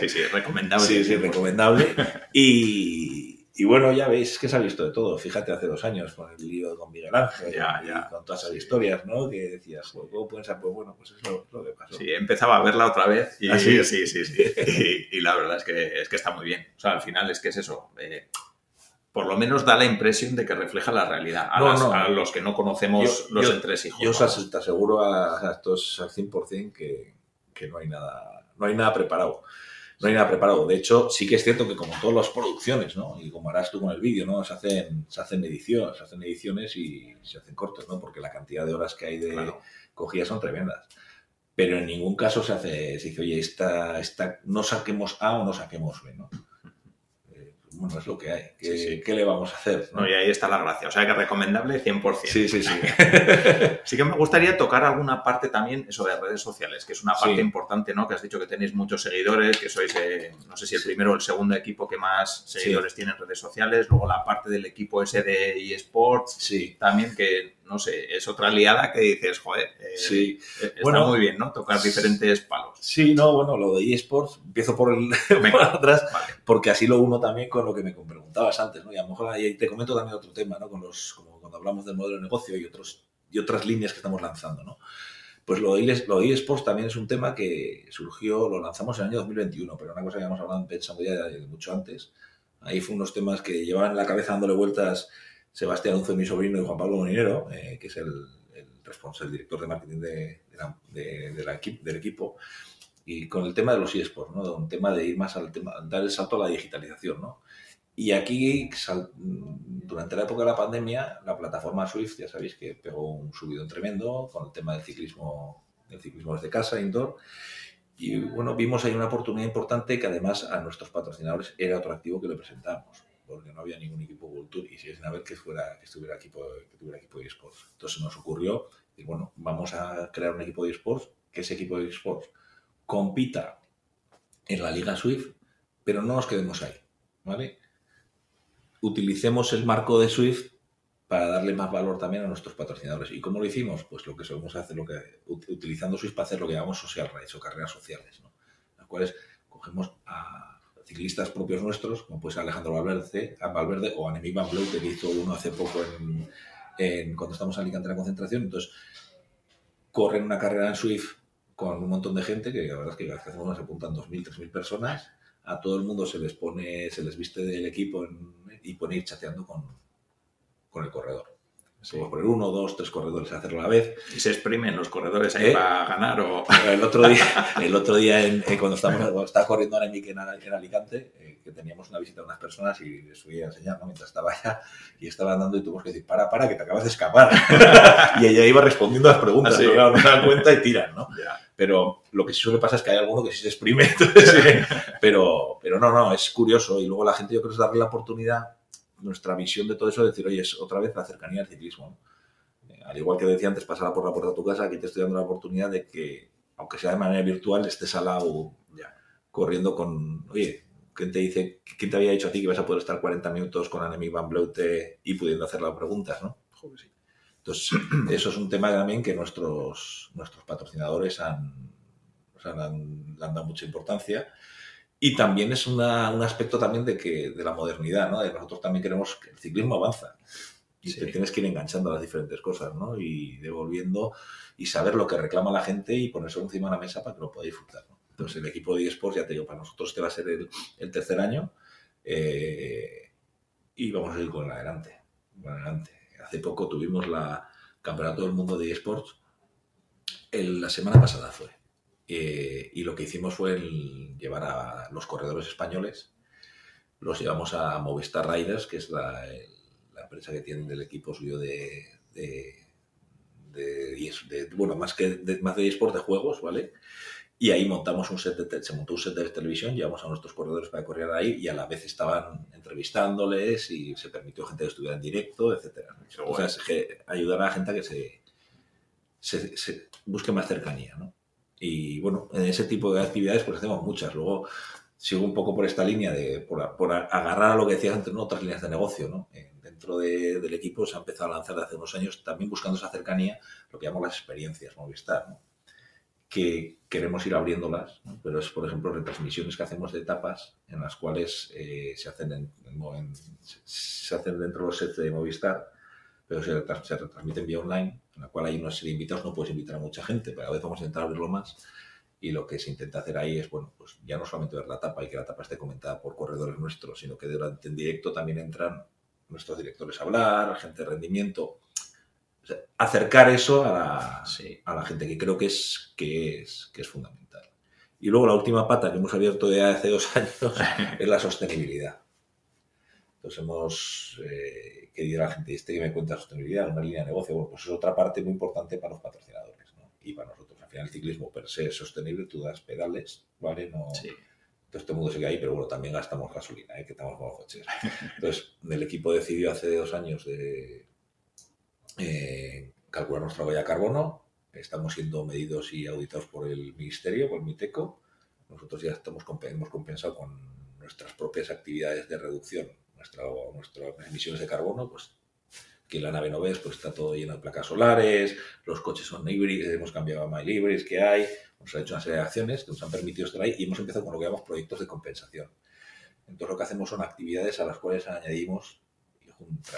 sí, sí, recomendable. Sí, sí, recomendable. Y, y, bueno, ya veis que se ha visto de todo. Fíjate, hace dos años con el lío con Miguel Ángel ya, ya. con todas esas historias, ¿no? Que decías, ¿cómo pueden ser? Pues bueno, pues es lo, lo, que pasó. Sí, empezaba a verla otra vez y ¿Ah, sí, sí, sí. sí. Y, la verdad es que, es que está muy bien. O sea, al final es que es eso. Eh, por lo menos da la impresión de que refleja la realidad a, los que no conocemos los entresijos. Yo os te aseguro a, a estos al 100% que, que no hay nada, no hay nada preparado. No hay nada preparado. De hecho, sí que es cierto que como todas las producciones, ¿no? Y como harás tú con el vídeo, ¿no? Se hacen, se hacen ediciones, se hacen ediciones y se hacen cortes, ¿no? Porque la cantidad de horas que hay de cogidas son tremendas. Pero en ningún caso se hace, se dice, oye, esta, esta, no saquemos A o no saquemos B, ¿no? Bueno, es lo que hay. ¿Qué, le vamos a hacer? ¿no? y ahí está la gracia. O sea que recomendable 100%. Sí, sí, sí. sí que me gustaría tocar alguna parte también, eso de redes sociales, que es una parte importante, ¿no? Que has dicho que tenéis muchos seguidores, que sois, eh, no sé si el primero o el segundo equipo que más seguidores tiene en redes sociales. Luego la parte del equipo ese de eSports. Sí. También que no sé, es otra liada que dices, joder, eh, sí. Eh, está bueno, muy bien, ¿no? Tocar diferentes palos. Sí, no, bueno, lo de eSports, empiezo por, el, por atrás, porque así lo uno también con lo que me preguntabas antes, ¿no? Y a lo mejor ahí te comento también otro tema, ¿no? Con los, como cuando hablamos del modelo de negocio y, otros, y otras líneas que estamos lanzando, ¿no? Pues lo de, lo eSports también es un tema que surgió, lo lanzamos en el año 2021, pero una cosa que habíamos hablado pensando ya de mucho antes. Ahí fue unos temas que llevaban en la cabeza dándole vueltas Sebastián Unzo, mi sobrino, y Juan Pablo Molinero, eh, que es el, responsable, el director de marketing de, del equipo, y con el tema de los eSports, ¿no? un tema de ir más al tema, dar el salto a la digitalización. ¿no? Y aquí, durante la época de la pandemia, la plataforma Swift, ya sabéis que pegó un subidón tremendo con el tema del ciclismo, del ciclismo desde casa, indoor. Y bueno, vimos ahí una oportunidad importante que además a nuestros patrocinadores era otro activo que le presentamos porque no había ningún equipo World Tour y si es a ver que, fuera, que, estuviera equipo, que tuviera equipo de esports. Entonces nos ocurrió, y bueno, vamos a crear un equipo de esports, que ese equipo de esports compita en la Liga Swift, pero no nos quedemos ahí, ¿vale? Utilicemos el marco de Swift para darle más valor también a nuestros patrocinadores. ¿Y cómo lo hicimos? Pues lo que solemos hacer, lo que, utilizando Swift para hacer lo que llamamos social rights o carreras sociales, ¿no? Las cuales cogemos a ciclistas propios nuestros, como puede ser Alejandro Valverde, Valverde o Annemiek van Vleuten, que hizo uno hace poco en, cuando estamos en Alicante en la concentración. Entonces, corren una carrera en Swift con un montón de gente, que la verdad es que cada vez que hacemos se apuntan 2.000, 3.000 personas, a todo el mundo se les pone, se les viste del equipo y pone ir chateando con, con el corredor. Sí. poner uno, dos, tres corredores a hacerlo a la vez. ¿Y se exprimen los corredores ahí ¿Eh? para ganar? O... El otro día, el otro día en, cuando, estábamos, estaba corriendo ahora en, en Alicante, eh, que teníamos una visita de unas personas y les fui a enseñar ¿no? mientras estaba allá y estaba andando y tuvimos que decir, para, para, que te acabas de escapar. y ella iba respondiendo a las preguntas, ¿Ah, ¿sí? no, no se dan cuenta y tiran, ¿no? Pero lo que sí suele pasar es que hay alguno que sí se exprime. Entonces, pero, pero no, no, es curioso. Y luego la gente yo creo que es darle la oportunidad nuestra visión de todo eso es decir, oye, es otra vez la cercanía al ciclismo. Eh, al igual que decía antes, pasar por la puerta de tu casa, aquí te estoy dando la oportunidad de que, aunque sea de manera virtual, estés al lado ya, corriendo con, oye, ¿quién te dice, quién te había dicho a ti que vas a poder estar 40 minutos con Anemic Van Bleute y pudiendo hacer las preguntas, ¿no? Joder, sí. Entonces, eso es un tema también que nuestros, nuestros patrocinadores han, o sea, han, han dado mucha importancia y también es una, un aspecto también de, que, de la modernidad, ¿no? De nosotros también queremos que el ciclismo avanza. Y sí. te tienes que ir enganchando a las diferentes cosas, ¿no? Y devolviendo y saber lo que reclama la gente y ponerse encima de la mesa para que lo pueda disfrutar. ¿no? Entonces, el equipo de eSports, ya te digo, para nosotros este va a ser el, el tercer año eh, y vamos a ir con adelante, con adelante. Hace poco tuvimos la Campeonato del Mundo de eSports, el, la semana pasada fue. Eh, y lo que hicimos fue el llevar a los corredores españoles, los llevamos a Movistar Riders, que es la, la empresa que tiene del equipo suyo de, de, de, de bueno, más que de, más de eSport de juegos, ¿vale? Y ahí montamos un set de, se montó un set de televisión, llevamos a nuestros corredores para correr ahí y a la vez estaban entrevistándoles y se permitió gente que estuviera en directo, etcétera. O sea, es que ayudar a la gente a que se, se, se busque más cercanía, ¿no? Y bueno, en ese tipo de actividades pues hacemos muchas. Luego sigo un poco por esta línea de por, por agarrar a lo que decías antes, ¿no? otras líneas de negocio. ¿no? Eh, dentro de, del equipo se ha empezado a lanzar desde hace unos años también buscando esa cercanía, lo que llamamos las experiencias Movistar, ¿no? que queremos ir abriéndolas, ¿no? pero es, por ejemplo, retransmisiones que hacemos de etapas en las cuales eh, se, hacen en, en, se hacen dentro de los sets de Movistar pero se, se retransmiten vía online, en la cual hay una serie de invitados, no puedes invitar a mucha gente, pero a veces vamos a intentar abrirlo más. Y lo que se intenta hacer ahí es, bueno, pues ya no solamente ver la tapa y que la tapa esté comentada por corredores nuestros, sino que durante en directo también entran nuestros directores a hablar, gente de rendimiento. O sea, acercar eso a la, sí. a la gente, que creo que es, que, es, que es fundamental. Y luego la última pata que hemos abierto ya hace dos años es la sostenibilidad. Entonces hemos eh, querido a la gente, este que me cuenta sostenibilidad, una línea de negocio, bueno, pues es otra parte muy importante para los patrocinadores ¿no? y para nosotros. Al final el ciclismo per se es sostenible, tú das pedales, ¿vale? No, sí. Entonces todo el mundo sigue ahí, pero bueno, también gastamos gasolina, ¿eh? que estamos con los coches. Entonces el equipo decidió hace dos años de eh, calcular nuestra huella de carbono, estamos siendo medidos y auditados por el Ministerio, por el MITECO. Nosotros ya estamos, hemos compensado con nuestras propias actividades de reducción nuestra, nuestras emisiones de carbono, pues que la nave no ves, pues está todo lleno de placas solares, los coches son híbridos, hemos cambiado a MyLibris que hay, hemos hecho una serie de acciones que nos han permitido estar ahí y hemos empezado con lo que llamamos proyectos de compensación. Entonces lo que hacemos son actividades a las cuales añadimos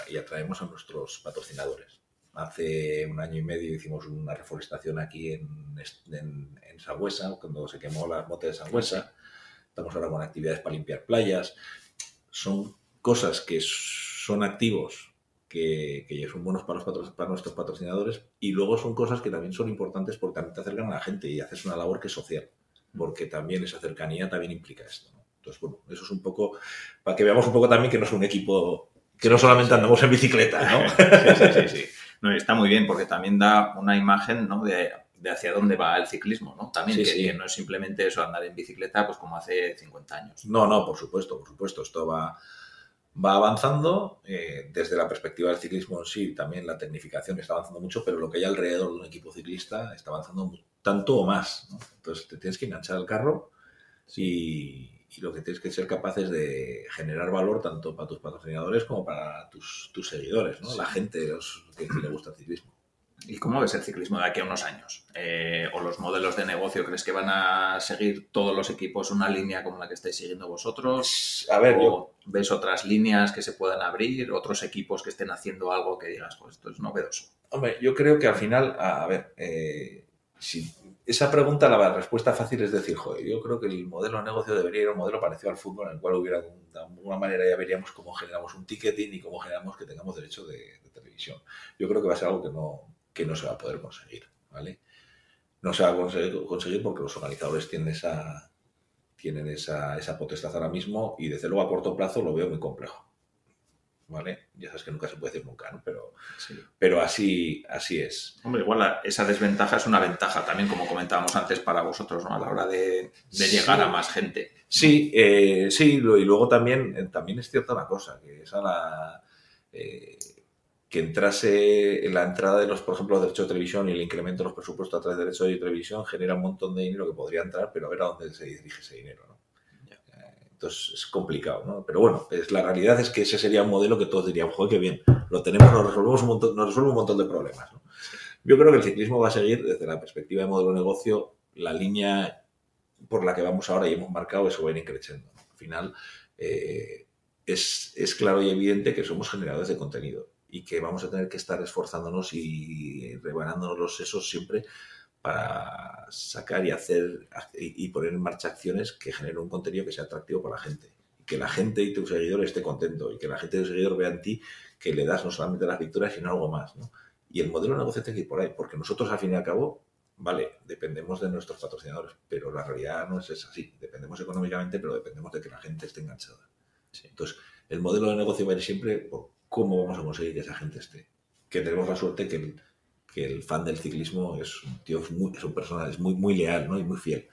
y atraemos a nuestros patrocinadores. Hace un año y medio hicimos una reforestación aquí en, en, en cuando se quemó la mote de Sangüesa. Estamos ahora con actividades para limpiar playas. Son cosas que son activos, que, que son buenos para, los para, nuestros patrocinadores, y luego son cosas que también son importantes porque también te acercan a la gente y haces una labor que es social, porque también esa cercanía también implica esto. ¿no? Entonces, bueno, eso es un poco, para que veamos un poco también que no es un equipo, que no solamente andamos en bicicleta, ¿no? Sí, sí, sí. sí. No, está muy bien porque también da una imagen ¿no? de, de hacia dónde va el ciclismo, ¿no? También sí, que, sí. que, no es simplemente eso, andar en bicicleta, pues como hace 50 años. No, no, por supuesto, por supuesto. Esto va, va avanzando eh, desde la perspectiva del ciclismo en sí, también la tecnificación está avanzando mucho, pero lo que hay alrededor de un equipo ciclista está avanzando tanto o más. ¿no? Entonces te tienes que enganchar al carro y, y, lo que tienes que ser capaz es de generar valor tanto para tus patrocinadores como para tus, tus seguidores, ¿no? Sí. la gente los, que, que le gusta el ciclismo. ¿Y cómo ves el ciclismo de aquí a unos años? Eh, ¿O los modelos de negocio crees que van a seguir todos los equipos una línea como la que estáis siguiendo vosotros? A ver, ¿O yo... ves otras líneas que se puedan abrir? ¿Otros equipos que estén haciendo algo que digas, pues esto es novedoso? Hombre, yo creo que al final, a, ver, eh, si esa pregunta, la respuesta fácil es decir, joder, yo creo que el modelo de negocio debería ir a un modelo parecido al fútbol, en el cual hubiera de alguna manera ya veríamos cómo generamos un ticketing y cómo generamos que tengamos derecho de, televisión. Yo creo que va a ser algo que no, que no se va a poder conseguir, ¿vale? No se va a conseguir, conseguir porque los organizadores tienen esa, tienen esa, esa potestad ahora mismo y desde luego a corto plazo lo veo muy complejo. ¿vale? Ya sabes que nunca se puede decir nunca, ¿no? Pero, pero así, así es. Hombre, igual esa desventaja es una ventaja también, como comentábamos antes, para vosotros, ¿no? A la hora de, llegar a más gente. Sí, eh, sí, y luego también, eh, también es cierta una cosa, que esa la... Eh, que entrase en la entrada de los, por ejemplo, los derechos de televisión y el incremento de los presupuestos a través de derechos de televisión genera un montón de dinero que podría entrar, pero a ver a dónde se dirige ese dinero, ¿no? Entonces es complicado, ¿no? Pero bueno, es, la realidad es que ese sería un modelo que todos dirían, joder, qué bien, lo tenemos, nos, resolvemos un montón, nos resuelve un montón de problemas. Yo creo que el ciclismo va a seguir, desde la perspectiva de modelo de negocio, la línea por la que vamos ahora y hemos marcado, eso va a ir creciendo. Al final, eh, es, es claro y evidente que somos generadores de contenido y que vamos a tener que estar esforzándonos y rebanándonos los sesos siempre para sacar y hacer y poner en marcha acciones que generen un contenido que sea atractivo para la gente. Y que la gente y tu seguidor esté contento y que la gente y tu seguidor vea en ti que le das no solamente las victorias, sino algo más. ¿no? Y el modelo de negocio tiene que ir por ahí, porque nosotros al fin y al cabo, vale, dependemos de nuestros patrocinadores, pero la realidad no es así. Dependemos económicamente, pero dependemos de que la gente esté enganchada. Entonces, el modelo de negocio va a ir siempre por cómo vamos a conseguir que esa gente esté. Que tenemos la suerte que que el fan del ciclismo es un tío, es, muy, es un personal, es muy, muy leal ¿no? y muy fiel.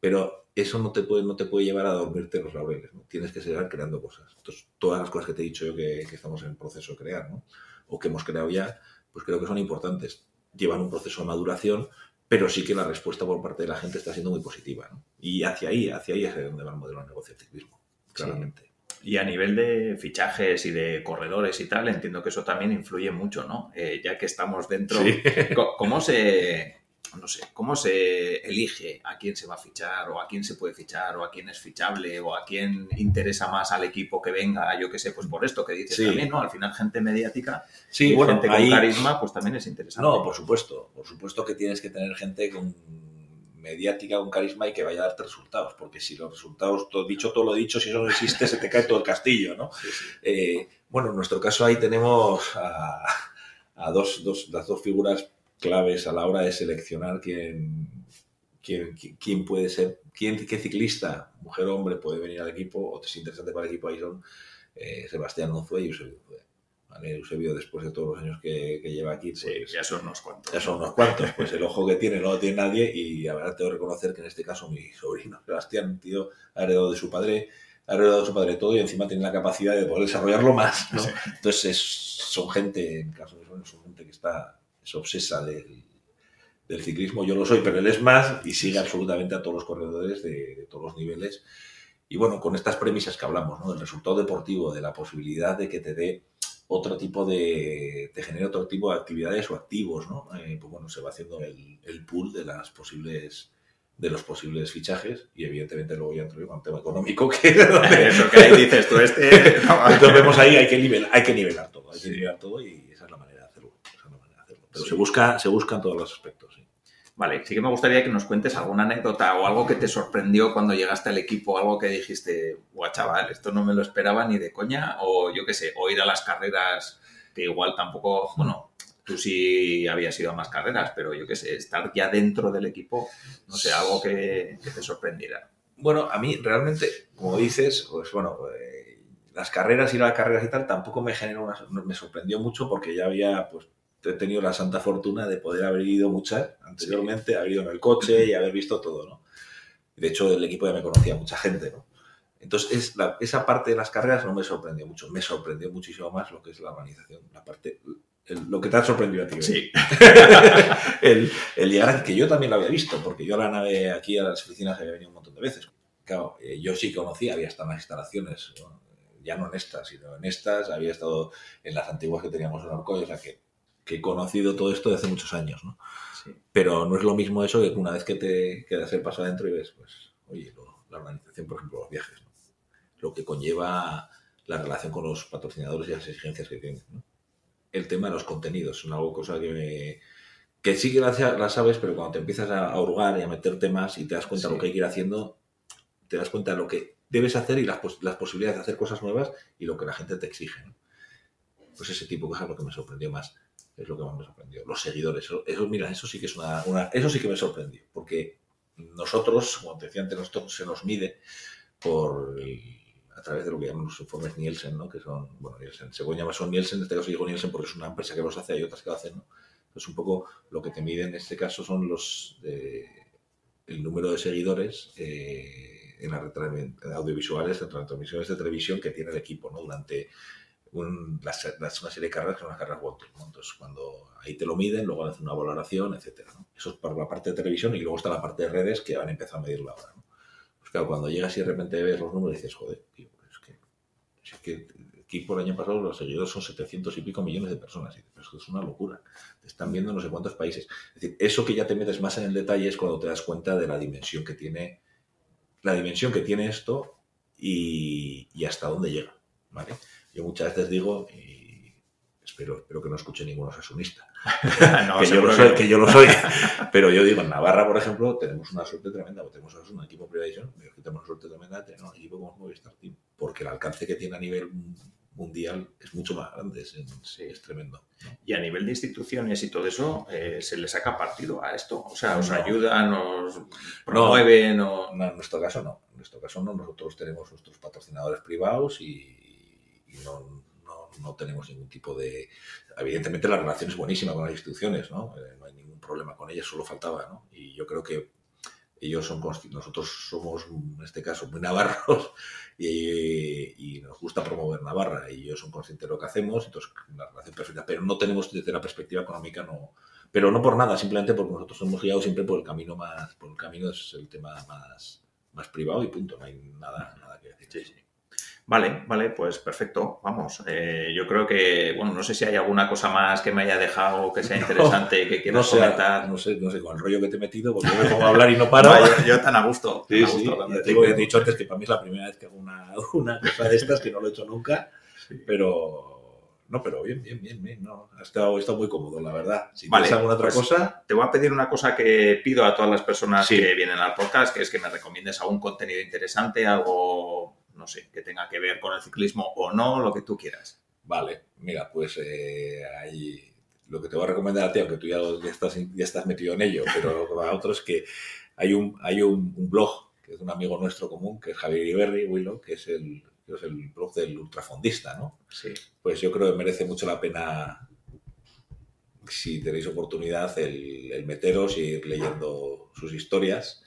Pero eso no te puede, no te puede llevar a dormirte los laureles. ¿no? Tienes que seguir creando cosas. Entonces, todas las cosas que te he dicho yo que, que estamos en el proceso de crear, ¿no? o que hemos creado ya, pues creo que son importantes. Llevan un proceso de maduración, pero sí que la respuesta por parte de la gente está siendo muy positiva. ¿no? Y hacia ahí, hacia ahí es donde va el modelo de negocio del ciclismo, claramente. Y a nivel de fichajes y de corredores y tal, entiendo que eso también influye mucho, ¿no? Eh, ya que estamos dentro, ¿cómo se, no sé, cómo se elige a quién se va a fichar o a quién se puede fichar o a quién es fichable o a quién interesa más al equipo que venga, yo qué sé, pues por esto que dices también, ¿no? Al final gente mediática sí, y gente con carisma, pues también es interesante. No, por supuesto, por supuesto que tienes que tener gente con mediática, un carisma y que vaya a darte resultados, porque si los resultados, todo, dicho todo lo dicho, si eso no existe, se te cae todo el castillo, ¿no? Eh, bueno, en nuestro caso ahí tenemos a, dos, dos, las dos figuras claves a la hora de seleccionar quién, quién, quién puede ser, quién, qué ciclista, mujer o hombre, puede venir al equipo, o es interesante para el equipo, ahí son eh, Sebastián Nozue y Eusebio Eusebio, después de todos los años que, lleva aquí, pues, ya son unos cuantos. Ya son unos cuantos. Pues el ojo que tiene no lo tiene nadie y la verdad tengo que reconocer que en este caso mi sobrino Sebastián, tío, ha heredado de su padre, ha heredado de su padre todo y encima tiene la capacidad de poder desarrollarlo más. Entonces son gente, en caso de son, son gente que está, es obsesa del, ciclismo. Yo lo soy, pero él es más y sigue absolutamente a todos los corredores de, de todos los niveles. Y bueno, con estas premisas que hablamos, ¿no? del resultado deportivo, de la posibilidad de que te dé otro tipo de, te genera otro tipo de actividades o activos, ¿no? Eh, pues bueno, se va haciendo el, el, pool de las posibles de los posibles fichajes y evidentemente luego ya entro con el tema económico que eso que ahí dices tú este entonces vemos ahí hay que nivelar hay que nivelar todo hay que nivelar todo y esa es la manera de hacerlo, esa es la manera de hacerlo. pero se busca se buscan todos los aspectos ¿sí? Vale, sí que me gustaría que nos cuentes alguna anécdota o algo que te sorprendió cuando llegaste al equipo, algo que dijiste, guau, chaval, esto no me lo esperaba ni de coña, o yo qué sé, o ir a las carreras, que igual tampoco, bueno, tú sí habías ido a más carreras, pero yo qué sé, estar ya dentro del equipo, no sé, algo que, te sorprendiera. Bueno, a mí realmente, como dices, pues bueno, eh, las carreras, ir a las carreras y tal, tampoco me generó una, me sorprendió mucho porque ya había, pues, he tenido la santa fortuna de poder haber ido muchas anteriormente, haber ido en el coche y haber visto todo, ¿no? De hecho, el equipo ya me conocía mucha gente, ¿no? Entonces, esa parte de las carreras no me sorprendió mucho, me sorprendió muchísimo más lo que es la organización, la parte, lo que te ha sorprendido a ti. ¿eh? Sí. el, el, llegar que yo también lo había visto, porque yo a la nave aquí a las oficinas había venido un montón de veces. Claro, eh, yo sí conocía, había estado en las instalaciones, ya no en estas, sino en estas, había estado en las antiguas que teníamos en Orcoy, o sea que que he conocido todo esto desde hace muchos años, ¿no? Pero no es lo mismo eso que una vez que te quedas el paso adentro y ves, pues, oye, la organización, por ejemplo, los viajes, ¿no? Lo que conlleva la relación con los patrocinadores y las exigencias que tienen, ¿no? El tema de los contenidos, es una cosa que me, que sí que las, sabes, pero cuando te empiezas a hurgar y a meter temas y te das cuenta de lo que hay que ir haciendo, te das cuenta de lo que debes hacer y las, las posibilidades de hacer cosas nuevas y lo que la gente te exige. Pues ese tipo de cosas es lo que me sorprendió más. Es lo que más me sorprendió. Los seguidores. Eso, mira, eso sí que es una, Eso sí que me sorprendió. Porque nosotros, como te decía antes, nosotros se nos mide por a través de lo que llaman los informes Nielsen, ¿no? Que son, bueno, Nielsen, se puede llamar son Nielsen, en este caso digo Nielsen porque es una empresa que los hace, hay otras que lo hacen, ¿no? Entonces un poco lo que te mide en este caso son los el número de seguidores eh, en las audiovisuales, en transmisiones de televisión que tiene el equipo, ¿no? Durante las, una serie de carreras que son las carreras World Entonces, cuando ahí te lo miden, luego hacen una valoración, etcétera. Eso es para la parte de televisión y luego está la parte de redes que van a empezar a medirla ahora. ¿no? Pues claro, cuando llegas y de repente ves los números dices, joder, tío, es que, es que el equipo el año pasado los seguidores son 700 y pico millones de personas. Y dices, es una locura. Te están viendo no sé cuántos países. Es decir, eso que ya te metes más en el detalle es cuando te das cuenta de la dimensión que tiene, la dimensión que tiene esto y, y hasta dónde llega. ¿vale? Yo muchas veces digo, y espero, espero que no escuche ninguno asesunista, que, yo lo soy, que yo lo soy, pero yo digo, en Navarra, por ejemplo, tenemos una suerte tremenda, tenemos un equipo pero que tenemos una suerte tremenda de tener un equipo como Movistar Team, porque el alcance que tiene a nivel mundial es mucho más grande, es, es tremendo. Y a nivel de instituciones y todo eso, eh, ¿se le saca partido a esto? O sea, ¿os ayudan, os promueven? No, no, en nuestro caso no. En nuestro caso no. Nosotros tenemos nuestros patrocinadores privados y, no, no, tenemos ningún tipo de... Evidentemente la relación es buenísima con las instituciones, ¿no? Eh, no hay ningún problema con ellas, solo faltaba, ¿no? Y yo creo que ellos son nosotros somos en este caso muy navarros y, nos gusta promover Navarra y ellos son conscientes de lo que hacemos, entonces la relación perfecta, pero no tenemos desde la perspectiva económica, no, pero no por nada, simplemente porque nosotros hemos guiado siempre por el camino más, por el camino es el tema más, más privado y punto, no hay nada, nada que decir. Sí, sí. Vale, vale, pues perfecto. Vamos, eh, yo creo que, bueno, no sé si hay alguna cosa más que me haya dejado que sea interesante que quieras comentar. No sé, no sé, con el rollo que te he metido, porque me pongo a hablar y no paro. yo, tan a gusto. Sí, sí. te, he dicho antes que para mí es la primera vez que hago una, una cosa de estas, que no lo he hecho nunca, pero... No, pero bien, bien, bien, bien. No, ha estado, estado muy cómodo, la verdad. Si vale, alguna otra pues cosa. Te voy a pedir una cosa que pido a todas las personas que vienen al podcast, que es que me recomiendes algún contenido interesante, algo no sé, que tenga que ver con el ciclismo o no, lo que tú quieras. Vale, mira, pues eh, lo que te voy a recomendar a ti, aunque tú ya, estás, ya estás metido en ello, pero a otros que hay un, hay un, blog que es un amigo nuestro común, que es Javier Iberri, Willow, que es el, es el blog del ultrafondista, ¿no? Sí. Pues yo creo que merece mucho la pena, si tenéis oportunidad, el, el meteros y ir leyendo sus historias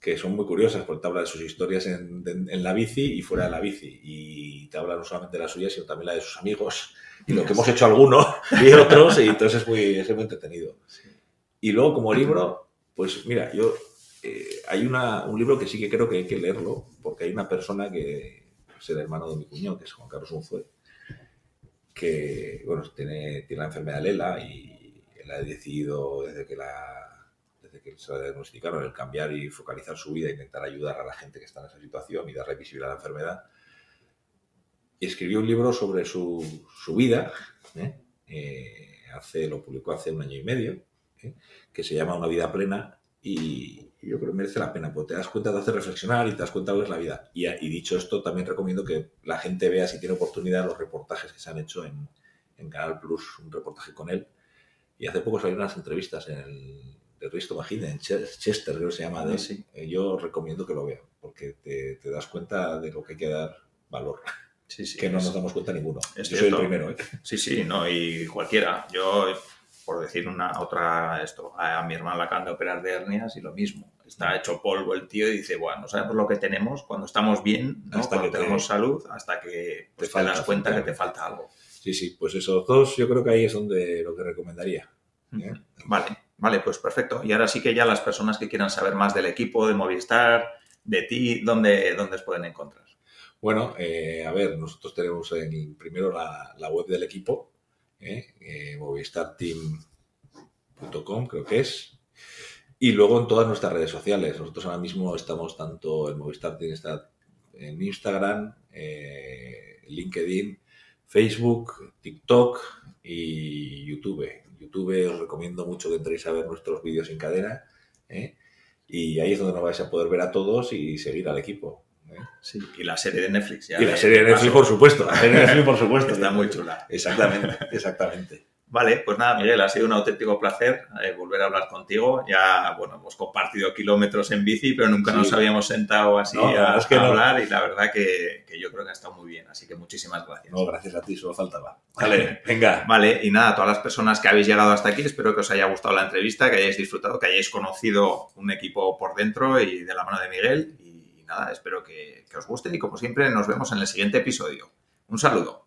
que son muy curiosas porque te habla de sus historias en, la bici y fuera de la bici. Y te habla no solamente de la suya, sino también la de sus amigos y lo que hemos hecho algunos y otros. Y entonces es muy, es muy entretenido. Y luego, como libro, pues mira, yo eh, hay una, un libro que sí que creo que hay que leerlo porque hay una persona que es el hermano de mi cuñado, que es Juan Carlos Unzué, que bueno, tiene, tiene la enfermedad Lela y él ha decidido desde que la que se diagnosticaron, el cambiar y focalizar su vida, intentar ayudar a la gente que está en esa situación y darle visibilidad a la enfermedad. Y escribió un libro sobre su, su vida, ¿eh? Eh, hace, lo publicó hace un año y medio, ¿eh? que se llama Una vida plena y yo creo que merece la pena, porque te das cuenta, de hacer reflexionar y te das cuenta de lo que es la vida. Y, y, dicho esto, también recomiendo que la gente vea, si tiene oportunidad, los reportajes que se han hecho en, en Canal Plus, un reportaje con él. Y hace poco salieron unas entrevistas en el, de Risto Magida, en Chester, creo que se llama. De, sí. Eh, yo recomiendo que lo vean, porque te, te, das cuenta de lo que hay que dar valor. Sí, sí, que no nos damos cuenta ninguno. yo soy el primero. ¿eh? Sí, sí, no, y cualquiera. Yo, por decir una otra, esto, a, mi hermana la acaban de operar de hernias y lo mismo. Está hecho polvo el tío y dice, bueno, no sabemos lo que tenemos cuando estamos bien, hasta que tenemos salud, hasta que pues, te, das cuenta que te falta algo. Sí, sí, pues esos dos yo creo que ahí es donde lo que recomendaría. ¿eh? Vale. Vale, pues perfecto. Y ahora sí que ya las personas que quieran saber más del equipo, de Movistar, de ti, ¿dónde, dónde os pueden encontrar? Bueno, eh, a ver, nosotros tenemos en, primero la, web del equipo, eh, eh, movistarteam.com creo que es, y luego en todas nuestras redes sociales. Nosotros ahora mismo estamos tanto en Movistar Team está en Instagram, LinkedIn, Facebook, TikTok y YouTube YouTube os recomiendo mucho que entréis a ver nuestros vídeos en cadena. ¿eh? Y ahí es donde nos vais a poder ver a todos y seguir al equipo. ¿eh? Sí, y la serie de Netflix. y la serie de Netflix, por supuesto. La serie de Netflix, por supuesto. Está muy chula. Exactamente, exactamente. Vale, pues nada, Miguel, ha sido un auténtico placer eh, volver a hablar contigo. Ya, bueno, hemos compartido kilómetros en bici, pero nunca nos habíamos sentado así a, hablar y la verdad que, yo creo que ha estado muy bien. Así que muchísimas gracias. No, gracias a ti, solo faltaba. Vale, venga. Vale, y nada, a todas las personas que habéis llegado hasta aquí, espero que os haya gustado la entrevista, que hayáis disfrutado, que hayáis conocido un equipo por dentro y de la mano de Miguel. Y, nada, espero que os guste y como siempre nos vemos en el siguiente episodio. Un saludo.